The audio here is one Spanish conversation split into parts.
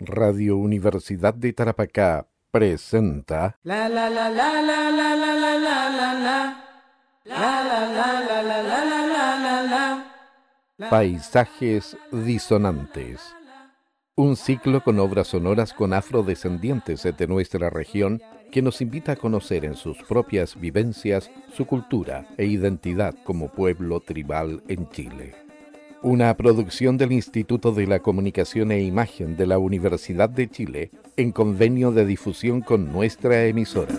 Radio Universidad de Tarapacá presenta La la la la la la la la la la la La la la la la la la la la la Paisajes Disonantes. Un ciclo con obras sonoras con afrodescendientes de nuestra región que nos invita a conocer en sus propias vivencias su cultura e identidad como pueblo tribal en Chile. Una producción del Instituto de la Comunicación e Imagen de la Universidad de Chile en convenio de difusión con nuestra emisora.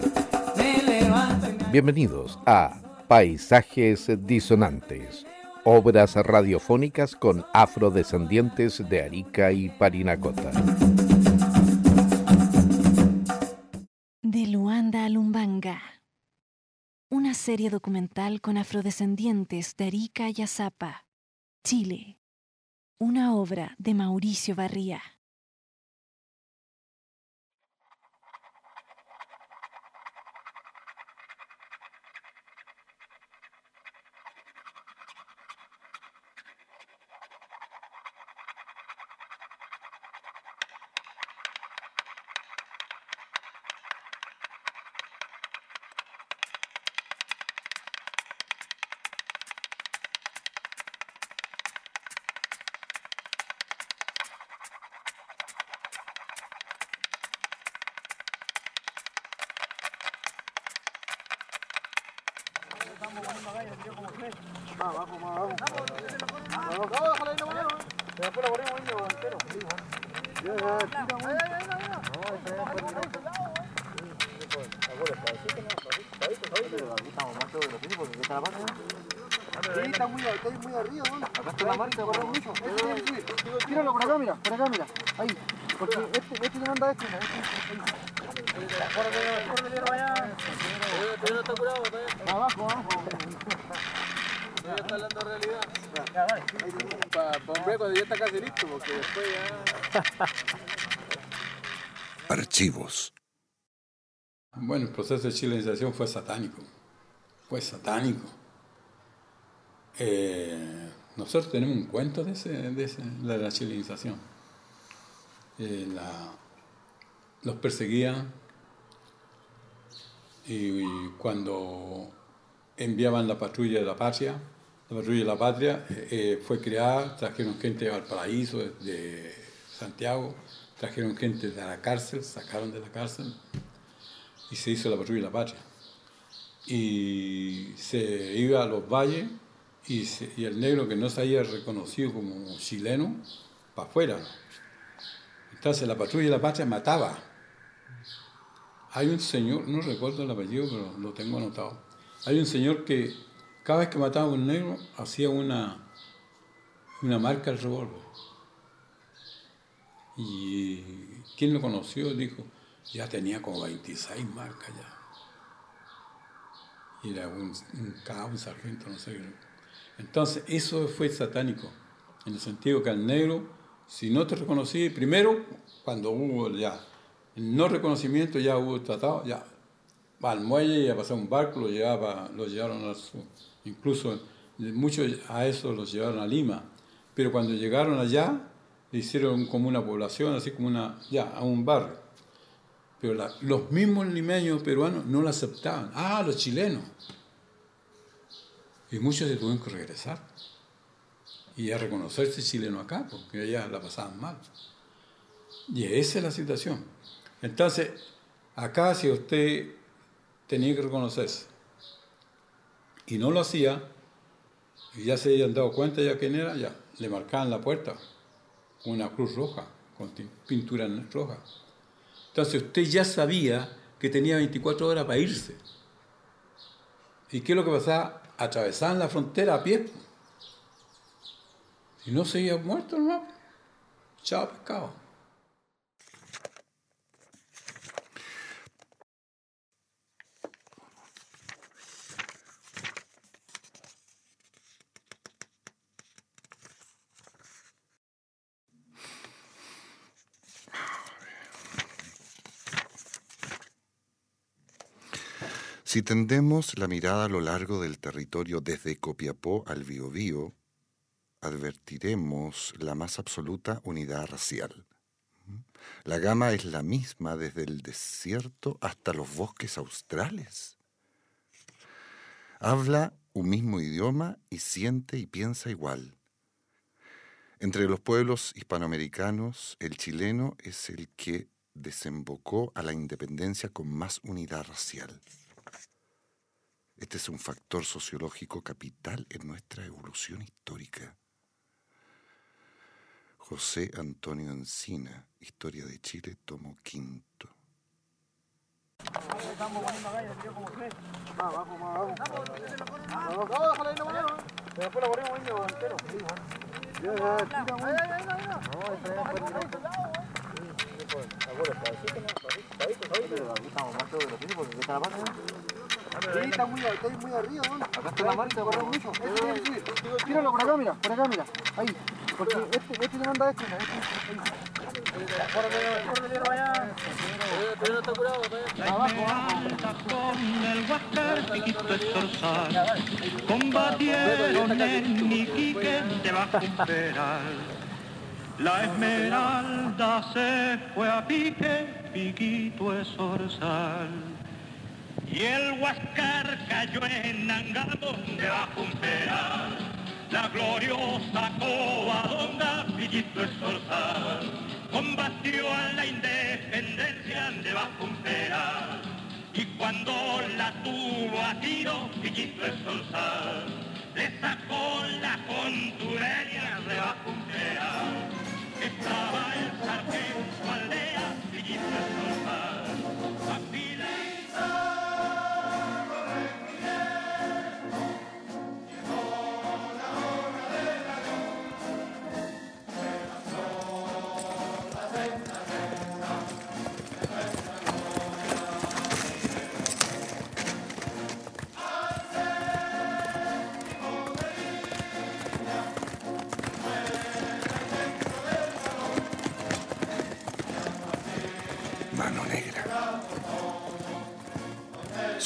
Bienvenidos a Paisajes Disonantes, obras radiofónicas con afrodescendientes de Arica y Parinacota. De Luanda a Lumbanga. Una serie documental con afrodescendientes de Arica y Azapa, Chile. Una obra de Mauricio Barría. Está muy, está muy arriba, ¿no? Acá está la marca, corre mucho. Tíralo por acá, mira, por acá, mira. Ahí. Porque este, este le manda a este, mira. Abajo, abajo. Para un break cuando ya está casi listo, porque después ya. Archivos. Bueno, el proceso de chilenización fue satánico. Fue satánico. Eh, nosotros tenemos un cuento de, la chilenización. Eh, la- los perseguían y, cuando enviaban la patrulla de la patria, la patrulla de la patria eh, eh, fue creada, trajeron gente de Valparaíso, de Santiago, trajeron gente de la cárcel, sacaron de la cárcel y se hizo la patrulla de la patria. Y se iba a los valles y, el negro que no se había reconocido como chileno, para afuera. Entonces la patrulla de la patria mataba. Hay un señor, no recuerdo el apellido, pero lo tengo anotado. Hay un señor que cada vez que mataba a un negro hacía una, una marca al revólver. Y quien lo conoció dijo, ya tenía como 26 marcas ya. Era un, un un sargento, no sé. Entonces, eso fue satánico, en el sentido que al negro, si no te reconocí, primero, cuando hubo ya el no reconocimiento, ya hubo tratado, ya al muelle y a pasar un barco, lo, llevaba, lo llevaron a su, incluso muchos a eso los llevaron a Lima, pero cuando llegaron allá, le hicieron como una población, así como una, ya, a un barrio. Pero la- los mismos limeños peruanos no lo aceptaban. Ah, los chilenos. Y muchos se tuvieron que regresar. Y a reconocerse chileno acá, porque allá la pasaban mal. Y esa es la situación. Entonces, acá si usted tenía que reconocerse y no lo hacía, y ya se habían dado cuenta ya quién era, ya le marcaban la puerta con una cruz roja, con pintura roja. Entonces usted ya sabía que tenía 24 horas para irse. ¿Y qué es lo que pasaba? Atravesaban la frontera a pie. Y no se había muerto, hermano. Chao, pescado. Si tendemos la mirada a lo largo del territorio desde Copiapó al Biobío, advertiremos la más absoluta unidad racial. La gama es la misma desde el desierto hasta los bosques australes. Habla un mismo idioma y siente y piensa igual. Entre los pueblos hispanoamericanos, el chileno es el que desembocó a la independencia con más unidad racial. Este es un factor sociológico capital en nuestra evolución histórica. José Antonio Encina, Historia de Chile, tomo quinto. Abajo, abajo. Es está Sí, está muy, está muy arriba, ¿no? Acá está la marca, corre mucho. Tíralo por acá, mira, por acá, mira. Ahí. Porque este, este le manda este, mira. Con el Huáscar, piquito estorsal, combatieron en Iquique debajo un peral. La esmeralda se fue a pique, piquito estorsal. Y el Huáscar cayó en Angamo debajo un peral. La gloriosa covadonga, piquito estorsal, combatió a la independencia un peral. Y cuando la tuvo a tiro, piquito estorsal, le sacó la un peral. Estaba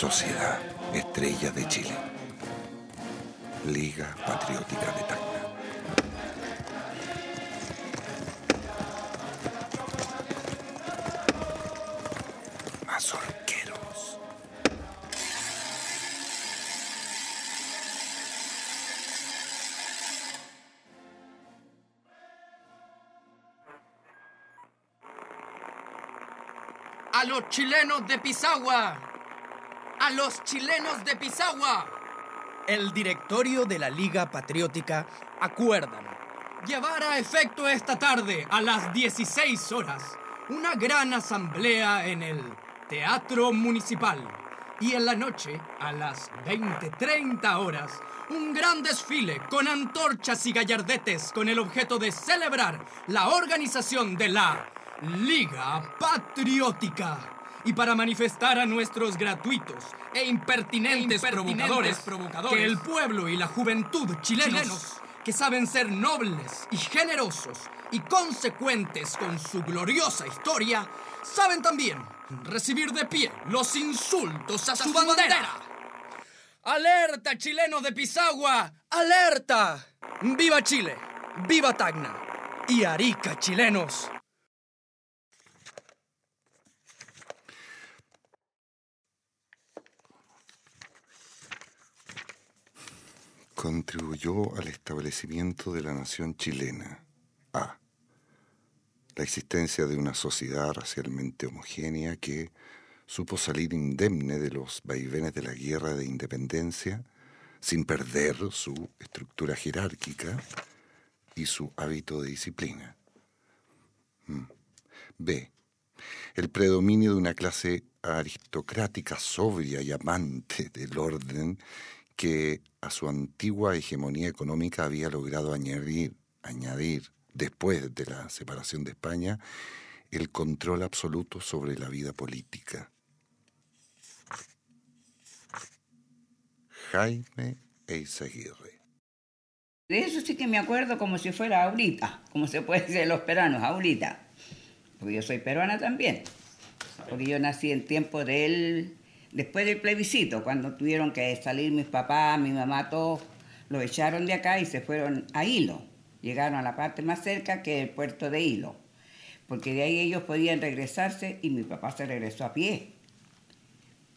Sociedad Estrella de Chile. Liga Patriótica de Tacna. Mazorqueros. a los chilenos de Pisagua. A los chilenos de Pisagua. El directorio de la Liga Patriótica acuerdan llevar a efecto esta tarde a las 16 horas una gran asamblea en el Teatro Municipal y en la noche a las 20:30 horas un gran desfile con antorchas y gallardetes con el objeto de celebrar la organización de la Liga Patriótica. Y para manifestar a nuestros gratuitos e impertinentes, provocadores, que el pueblo y la juventud chilenos, que saben ser nobles y generosos y consecuentes con su gloriosa historia, saben también recibir de pie los insultos a su bandera. ¡Alerta, chileno de Pisagua! ¡Alerta! ¡Viva Chile! ¡Viva Tacna! ¡Y Arica, chilenos! Contribuyó al establecimiento de la nación chilena. A. La existencia de una sociedad racialmente homogénea que supo salir indemne de los vaivenes de la guerra de independencia sin perder su estructura jerárquica y su hábito de disciplina. Mm. B. El predominio de una clase aristocrática sobria y amante del orden que a su antigua hegemonía económica había logrado añadir, añadir, después de la separación de España, el control absoluto sobre la vida política. Jaime Eizaguirre. De eso sí que me acuerdo como si fuera ahorita, como se puede decir los peruanos, ahorita. Porque yo soy peruana también. Porque yo nací en tiempo del, después del plebiscito, cuando tuvieron que salir mis papás, mi mamá, todos, los echaron de acá y se fueron a Hilo. Llegaron a la parte más cerca que el puerto de Hilo. porque de ahí ellos podían regresarse y mi papá se regresó a pie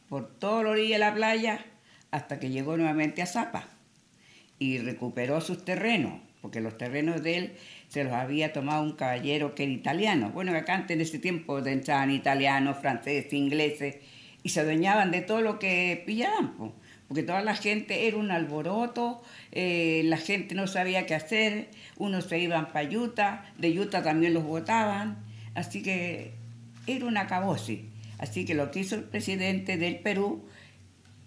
por toda la orilla de la playa hasta que llegó nuevamente a Zapa y recuperó sus terrenos, porque los terrenos de él se los había tomado un caballero que era italiano. Bueno, acá antes en ese tiempo entraban italianos, franceses, ingleses y se adueñaban de todo lo que pillaban, porque toda la gente era un alboroto, eh, la gente no sabía qué hacer, unos se iban para Utah, de Utah también los votaban, así que era una cabosis. Así que lo que hizo el presidente del Perú,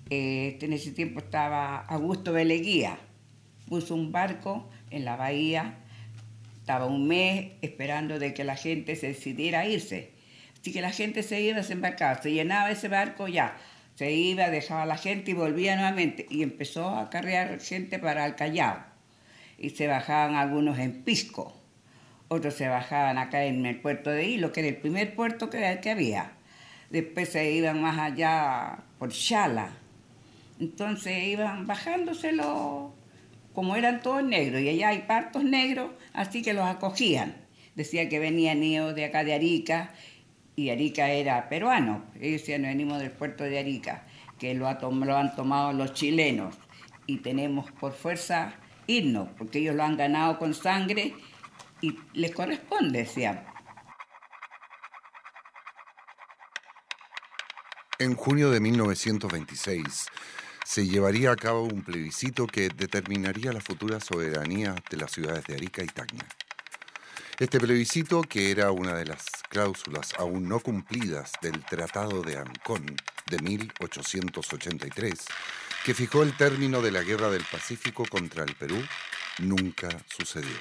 eh, en ese tiempo estaba Augusto Beleguía, puso un barco en la bahía, estaba un mes esperando de que la gente se decidiera a irse. Así que la gente se iba, se embarcaba, se llenaba ese barco ya, se iba, dejaba a la gente y volvía nuevamente. Y empezó a cargar gente para el Callao. Y se bajaban algunos en Pisco, otros se bajaban acá en el puerto de Hilo, que era el primer puerto que, que había después se iban más allá por Chala. Entonces iban bajándoselo, como eran todos negros, y allá hay partos negros, así que los acogían. Decía que venían niños de acá de Arica, y Arica era peruano, ellos decían, venimos del puerto de Arica, que lo, han tomado los chilenos, y tenemos por fuerza irnos, porque ellos lo han ganado con sangre, y les corresponde, decían. En junio de 1926 se llevaría a cabo un plebiscito que determinaría la futura soberanía de las ciudades de Arica y Tacna. Este plebiscito, que era una de las cláusulas aún no cumplidas del Tratado de Ancón de 1883, que fijó el término de la Guerra del Pacífico contra el Perú, nunca sucedió.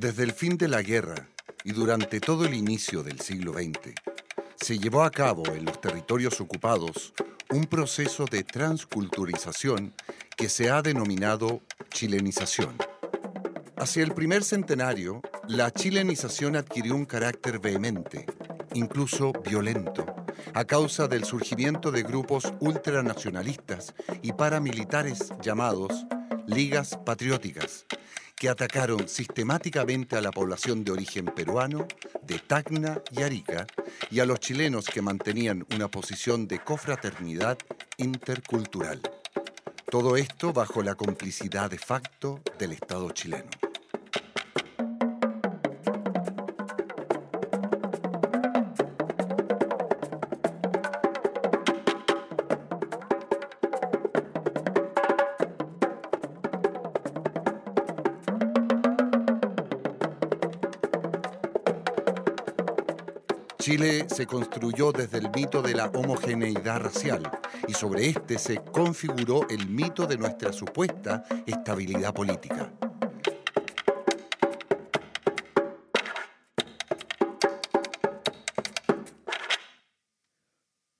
Desde el fin de la guerra y durante todo el inicio del siglo XX, se llevó a cabo en los territorios ocupados un proceso de transculturización que se ha denominado chilenización. Hacia el primer centenario, la chilenización adquirió un carácter vehemente, incluso violento, a causa del surgimiento de grupos ultranacionalistas y paramilitares llamados ligas patrióticas, que atacaron sistemáticamente a la población de origen peruano, de Tacna y Arica, y a los chilenos que mantenían una posición de cofraternidad intercultural. Todo esto bajo la complicidad de facto del Estado chileno. Chile se construyó desde el mito de la homogeneidad racial y sobre este se configuró el mito de nuestra supuesta estabilidad política.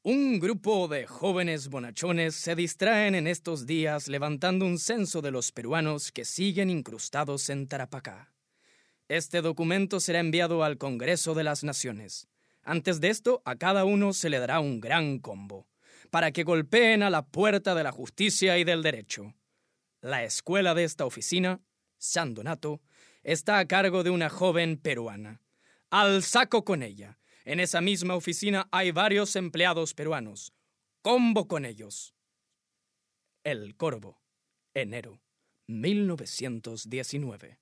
Un grupo de jóvenes bonachones se distraen en estos días levantando un censo de los peruanos que siguen incrustados en Tarapacá. Este documento será enviado al Congreso de las Naciones. Antes de esto, a cada uno se le dará un gran combo, para que golpeen a la puerta de la justicia y del derecho. La escuela de esta oficina, San Donato, está a cargo de una joven peruana. Al saco con ella. En esa misma oficina hay varios empleados peruanos. Combo con ellos. El Corvo, enero 1919.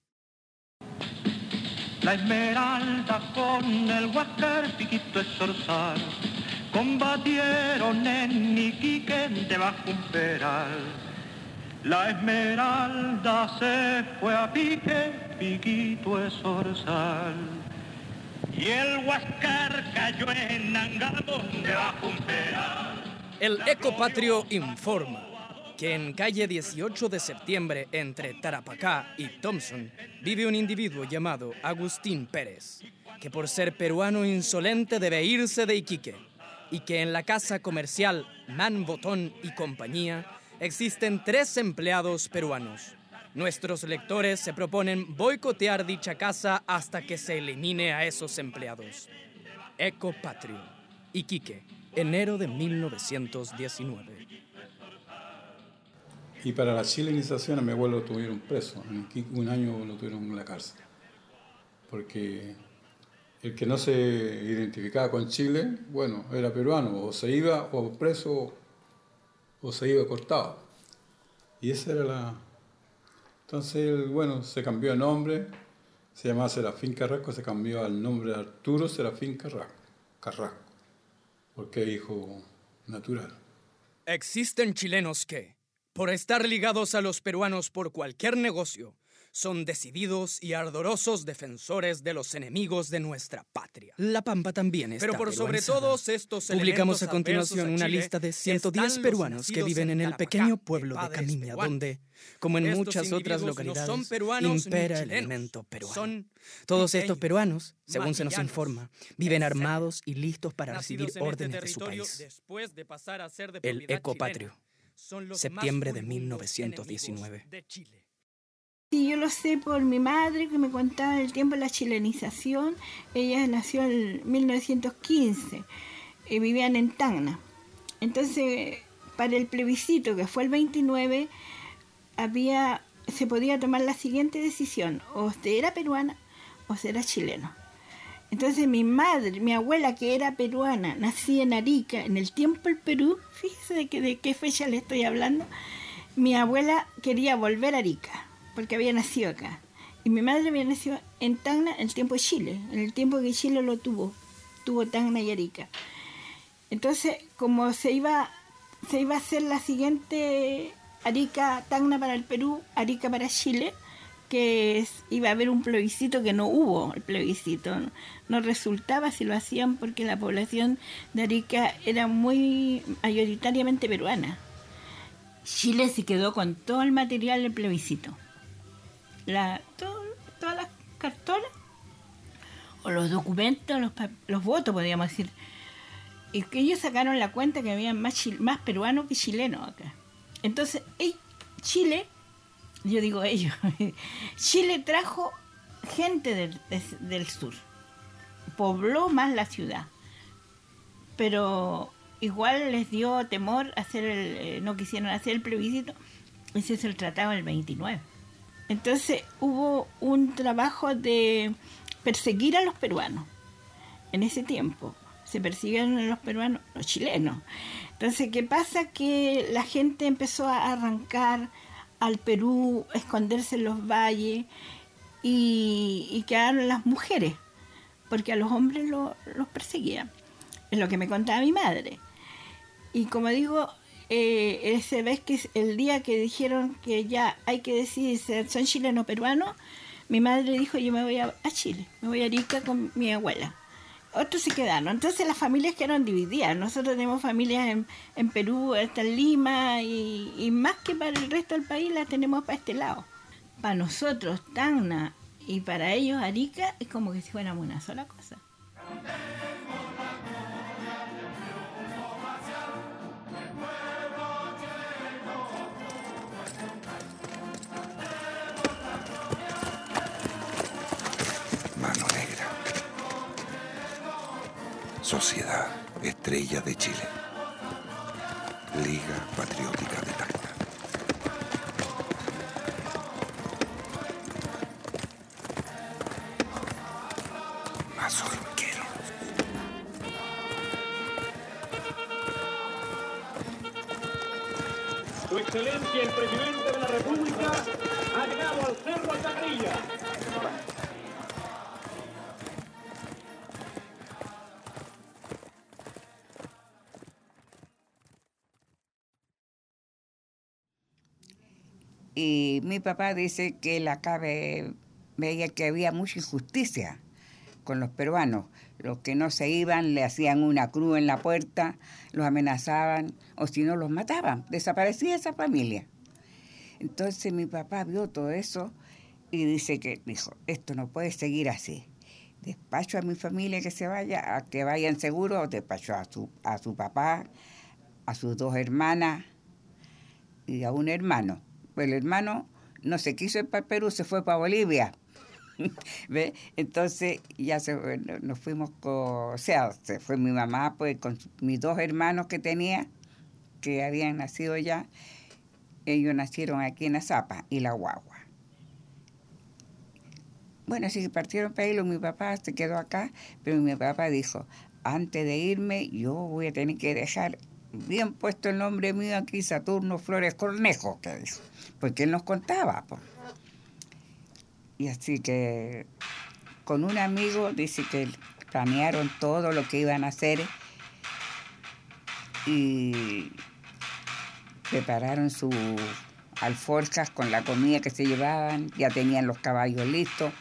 La esmeralda con el huáscar piquito es zorzal, combatieron en Iquique debajo un peral. La esmeralda se fue a pique, piquito es zorzal. Y el huáscar cayó en Angamos debajo un peral. El Ecopatrio informa que en calle 18 de septiembre entre Tarapacá y Thompson vive un individuo llamado Agustín Pérez, que por ser peruano insolente debe irse de Iquique, y que en la casa comercial Man Botón y compañía existen tres empleados peruanos. Nuestros lectores se proponen boicotear dicha casa hasta que se elimine a esos empleados. Ecopatrio, Iquique, enero de 1919. Y para la chilenización a mi abuelo lo tuvieron preso. En un año lo tuvieron en la cárcel. Porque el que no se identificaba con Chile, bueno, era peruano. O se iba o preso o se iba cortado. Y esa era la... Entonces, bueno, se cambió de nombre. Se llamaba Serafín Carrasco, se cambió al nombre de Arturo Serafín Carrasco. Carrasco porque hijo natural. Existen chilenos que, por estar ligados a los peruanos por cualquier negocio, son decididos y ardorosos defensores de los enemigos de nuestra patria. La Pampa también está Pero por sobre todos estos Publicamos a continuación a una lista de están 110 los peruanos que viven en el pequeño pueblo de Camiña, peruanos. donde, como en Estos muchas otras no localidades, son peruanos impera el elemento peruano. son Todos estos peruanos, según se nos informa, viven armados y listos para recibir este órdenes de su país. después de pasar a ser de El ecopatrio. chilena, son los más Septiembre de furibundos 1919. enemigos de Chile. Sí, yo lo sé por mi madre que me contaba el tiempo de la chilenización. Ella nació en 1915 y vivían en Tacna. Entonces, para el plebiscito, que fue el 29, había, se podía tomar la siguiente decisión, o se era peruana o se era chileno. Entonces mi madre, mi abuela que era peruana, nacida en Arica, en el tiempo del Perú, fíjese de qué fecha le estoy hablando, mi abuela quería volver a Arica, porque había nacido acá. Y mi madre había nacido en Tacna en el tiempo de Chile, en el tiempo que Chile lo tuvo, tuvo Tacna y Arica. Entonces, como se iba, se iba a hacer la siguiente Arica, Tacna para el Perú, Arica para Chile, que iba a haber un plebiscito que no hubo, el plebiscito. No, resultaba si lo hacían porque la población de Arica era muy mayoritariamente peruana. Chile se quedó con todo el material del plebiscito. La, todas las cartolas o los documentos, los, los votos, podríamos decir. Y que ellos sacaron la cuenta que había más, más peruanos que chilenos acá. Entonces, Chile, yo digo ellos, Chile trajo gente del, del sur, pobló más la ciudad, pero igual les dio temor hacer el, eh, no quisieron hacer el plebiscito, ese es el tratado del 29. Entonces hubo un trabajo de perseguir a los peruanos en ese tiempo. Se persiguieron los peruanos, los chilenos. Entonces, ¿qué pasa? Que la gente empezó a arrancar al Perú, esconderse en los valles y, y quedaron las mujeres, porque a los hombres lo- los perseguían. Es lo que me contaba mi madre. Y como digo, eh, ese vez que el día que dijeron que ya hay que decidir son chilenos peruanos, mi madre dijo yo me voy a, a Chile, me voy a Arica con mi abuela. Otros se quedaron. Entonces las familias quedaron divididas. Nosotros tenemos familias en, en Perú, hasta en Lima, y, más que para el resto del país las tenemos para este lado. Para nosotros, Tacna, y para ellos, Arica, es como que si fuéramos una sola cosa. Sociedad Estrella de Chile. Liga Patriótica de Tacna. Mi papá dice que él acá ve- veía que había mucha injusticia con los peruanos. Los que no se iban le hacían una cruz en la puerta, los amenazaban o si no los mataban. Desaparecía esa familia. Entonces mi papá vio todo eso y dice que dijo, esto no puede seguir así. Despacho a mi familia que se vaya, a que vayan seguros, despacho a su, a su papá, a sus dos hermanas y a un hermano. El hermano no se quiso ir para Perú, se fue para Bolivia. ¿Ve? Entonces ya nos fuimos con, o sea, se fue mi mamá pues con mis dos hermanos que tenía, que habían nacido ya, ellos nacieron aquí en Azapa y la guagua. Bueno, así que partieron para ahí, mi papá se quedó acá, pero mi papá dijo, antes de irme yo voy a tener que dejar bien puesto el nombre mío aquí, Saturno Flores Cornejo, que dijo, porque él nos contaba. po. Y así que con un amigo dice que planearon todo lo que iban a hacer y prepararon sus alforjas con la comida que se llevaban, ya tenían los caballos listos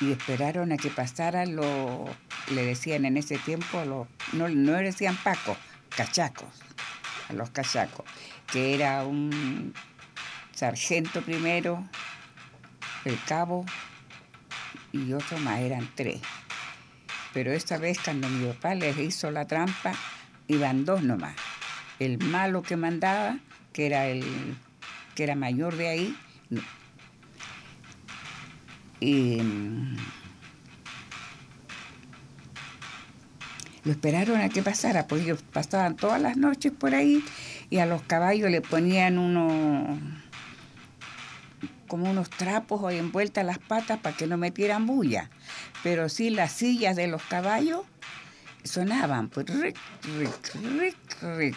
y esperaron a que pasaran los, le decían en ese tiempo, los, no, no decían pacos, cachacos, a los cachacos, que era un sargento primero, el cabo y otro más, eran tres. Pero esta vez cuando mi papá les hizo la trampa, iban dos nomás. El malo que mandaba, que era el que era mayor de ahí, y lo esperaron a que pasara, porque ellos pasaban todas las noches por ahí y a los caballos le ponían unos como unos trapos ahí envueltas las patas para que no metieran bulla. Pero sí las sillas de los caballos sonaban, pues ric, ric, ric, ric.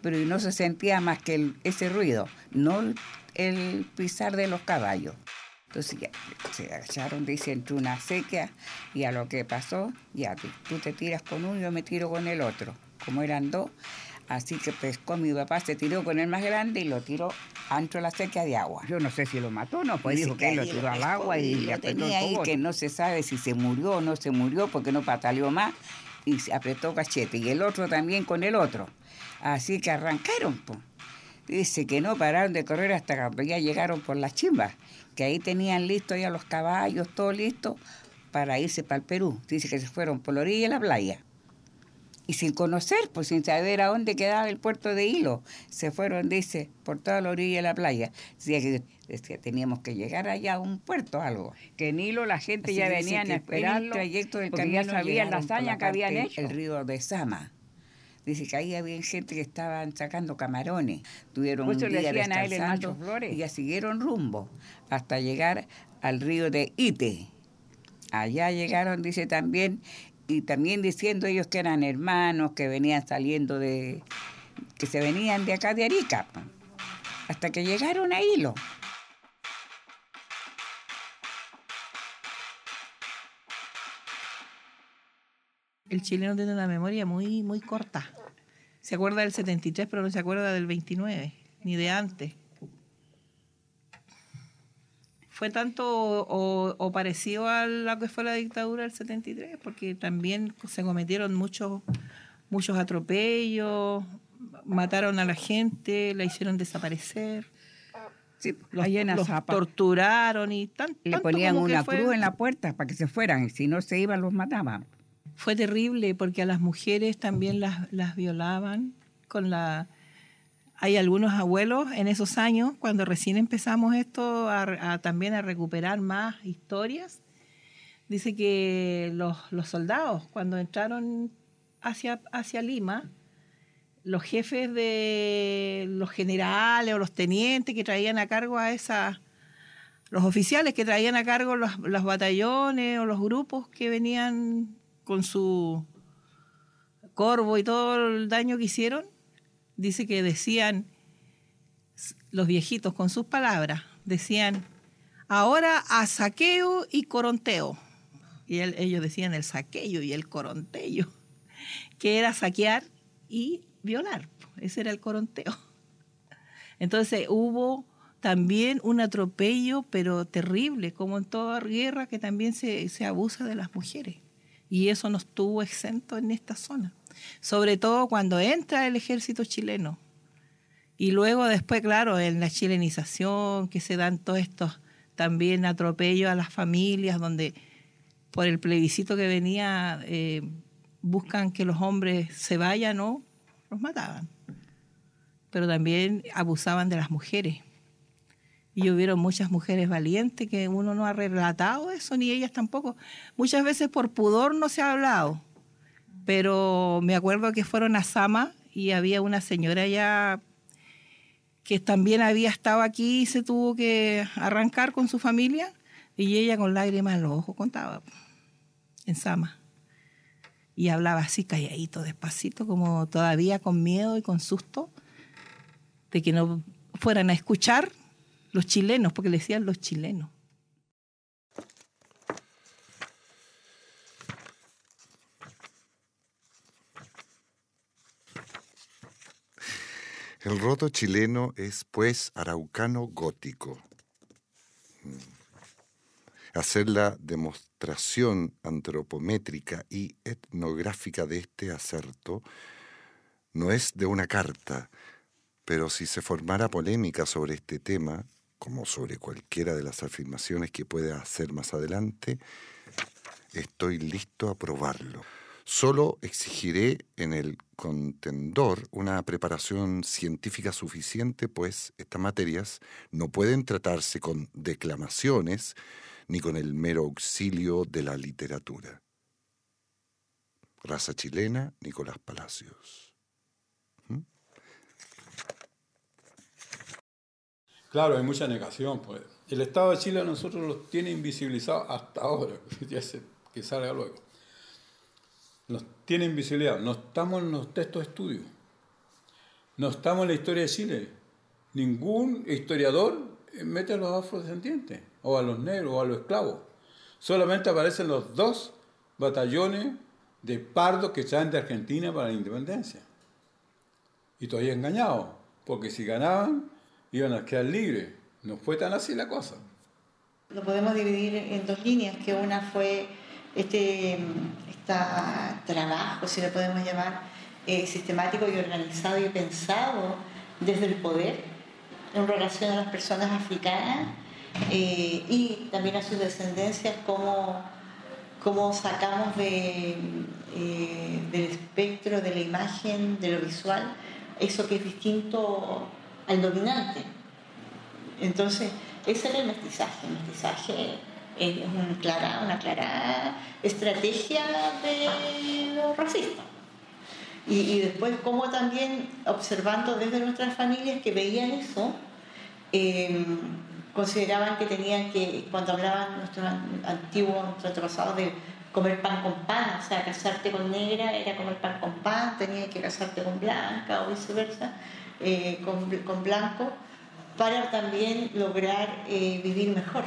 Pero no se sentía más que ese ruido, no el pisar de los caballos. Entonces ya se agacharon, dice, entre una sequía y a lo que pasó, ya tú, tú te tiras con uno y yo me tiro con el otro. Como eran dos, así que pescó mi papá, se tiró con el más grande y lo tiró ancho la sequía de agua. Yo no sé si lo mató o no, pues dijo que él lo tiró al agua y le lo tenía ahí que no se sabe si se murió o no se murió porque no pataleó más y se apretó cachete y el otro también con el otro. Así que arrancaron, po. Dice que no pararon de correr hasta cuando ya llegaron por las chimbas, que ahí tenían listos ya los caballos, todo listo para irse para el Perú. Dice que se fueron por la orilla de la playa. Y sin conocer, pues sin saber a dónde quedaba el puerto de Hilo, se fueron, dice, por toda la orilla de la playa. Decía que decía, teníamos que llegar allá a un puerto algo. Que en Hilo la gente Así ya venían que a en el esperarlo trayecto del porque ya sabían la hazaña que habían hecho. El río de Sama. Dice que ahí había gente que estaban sacando camarones. Tuvieron eso un día descansando Flores. y ya siguieron rumbo hasta llegar al río de Ite. Allá llegaron, dice también, y también diciendo ellos que eran hermanos, que venían saliendo de, que se venían de acá de Arica, po. hasta que llegaron a Hilo. El chileno tiene una memoria muy, muy corta. Se acuerda del 73, pero no se acuerda del 29, ni de antes. Fue tanto o, o parecido a lo que fue la dictadura del 73, porque también se cometieron muchos, muchos atropellos, mataron a la gente, la hicieron desaparecer. los, en los Azapa. torturaron y tan, Le ponían una fue- cruz en la puerta para que se fueran, y si no se iban los mataban. Fue terrible porque a las mujeres también las, violaban con la... Hay algunos abuelos en esos años, cuando recién empezamos esto, a, también a recuperar más historias, dice que los, los soldados, cuando entraron hacia, hacia Lima, los jefes de los generales o los tenientes que traían a cargo a esas, los oficiales que traían a cargo los, los batallones o los grupos que venían con su corvo y todo el daño que hicieron, dice que decían, los viejitos con sus palabras, decían, ahora a saqueo y coronteo. Y ellos decían el saqueo y el coronteo, que era saquear y violar. Ese era el coronteo. Entonces hubo también un atropello, pero terrible, como en toda guerra, que también se, se abusa de las mujeres. Y eso no estuvo exento en esta zona. Sobre todo cuando entra el ejército chileno. Y luego después, claro, en la chilenización, que se dan todos estos también atropellos a las familias, donde por el plebiscito que venía eh, buscan que los hombres se vayan o los mataban. Pero también abusaban de las mujeres. Y hubieron muchas mujeres valientes que uno no ha relatado eso, ni ellas tampoco. Muchas veces por pudor no se ha hablado. Pero me acuerdo que fueron a Sama y había una señora ya que también había estado aquí y se tuvo que arrancar con su familia, y ella con lágrimas en los ojos contaba, en Sama. Y hablaba así calladito, despacito, como todavía con miedo y con susto de que no fueran a escuchar los chilenos, porque le decían los chilenos. El roto chileno es, pues, araucano gótico. Mm. Hacer la demostración antropométrica y etnográfica de este acerto no es de una carta, pero si se formara polémica sobre este tema, como sobre cualquiera de las afirmaciones que pueda hacer más adelante, estoy listo a probarlo. Solo exigiré en el contendor una preparación científica suficiente, pues estas materias no pueden tratarse con declamaciones ni con el mero auxilio de la literatura. Raza chilena, Nicolás Palacios. Claro, hay mucha negación. Pues. El Estado de Chile a nosotros los tiene invisibilizados hasta ahora, ya que salga luego. Nos tiene invisibilidad. No estamos en los textos de estudio. No estamos en la historia de Chile. Ningún historiador mete a los afrodescendientes, o a los negros, o a los esclavos. Solamente aparecen los dos batallones de pardos que salen de Argentina para la independencia. Y todavía engañados, porque si ganaban, iban a quedar libres. No fue tan así la cosa. Lo podemos dividir en dos líneas, que una fue este, trabajo, si lo podemos llamar, eh, sistemático y organizado y pensado desde el poder en relación a las personas africanas eh, y también a sus descendencias, cómo, cómo sacamos de, eh, del espectro, de la imagen, de lo visual, eso que es distinto al dominante. Entonces, ese era el mestizaje. El mestizaje es una clara, una clara estrategia de los racistas. Y, después cómo también observando desde nuestras familias que veían eso, em, consideraban que tenían que, cuando hablaban nuestros antiguos, antepasados de comer pan con pan, o sea, casarte con negra era comer pan con pan, tenías que casarte con blanca o viceversa, eh, con, blanco, para también lograr eh, vivir mejor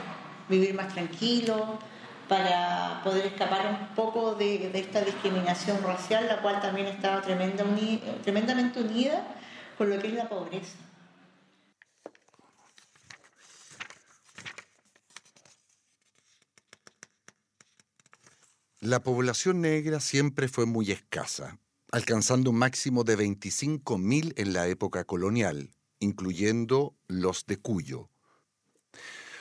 vivir más tranquilo, para poder escapar un poco de, esta discriminación racial, la cual también estaba tremenda tremendamente unida con lo que es la pobreza. La población negra siempre fue muy escasa, alcanzando un máximo de 25.000 en la época colonial, incluyendo los de Cuyo,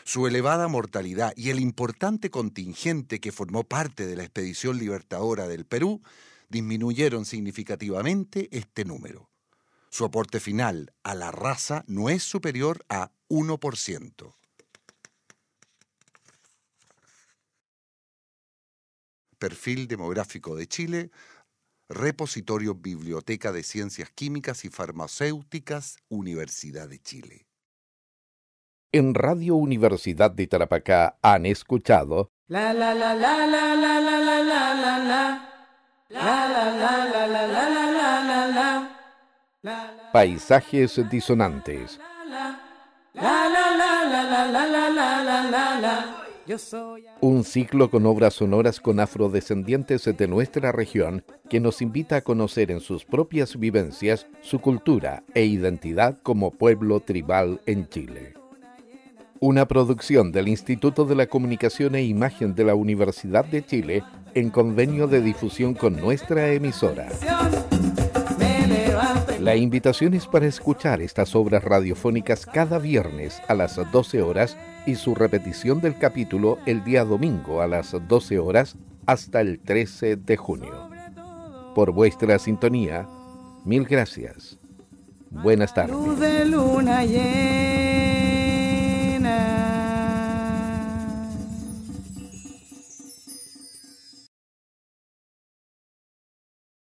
su elevada mortalidad y el importante contingente que formó parte de la expedición libertadora del Perú disminuyeron significativamente este número. Su aporte final a la raza no es superior a 1%. Perfil demográfico de Chile, Repositorio Biblioteca de Ciencias Químicas y Farmacéuticas, Universidad de Chile. En Radio Universidad de Tarapacá han escuchado La la la la la la la la la la la La la la la la la la la la la Paisajes disonantes. La la la la la la la la la la la Un ciclo con obras sonoras con afrodescendientes de nuestra región que nos invita a conocer en sus propias vivencias su cultura e identidad como pueblo tribal en Chile. Una producción del Instituto de la Comunicación e Imagen de la Universidad de Chile en convenio de difusión con nuestra emisora. La invitación es para escuchar estas obras radiofónicas cada viernes a las 12 horas y su repetición del capítulo el día domingo a las 12 horas hasta el 13 de junio. Por vuestra sintonía, mil gracias. Buenas tardes.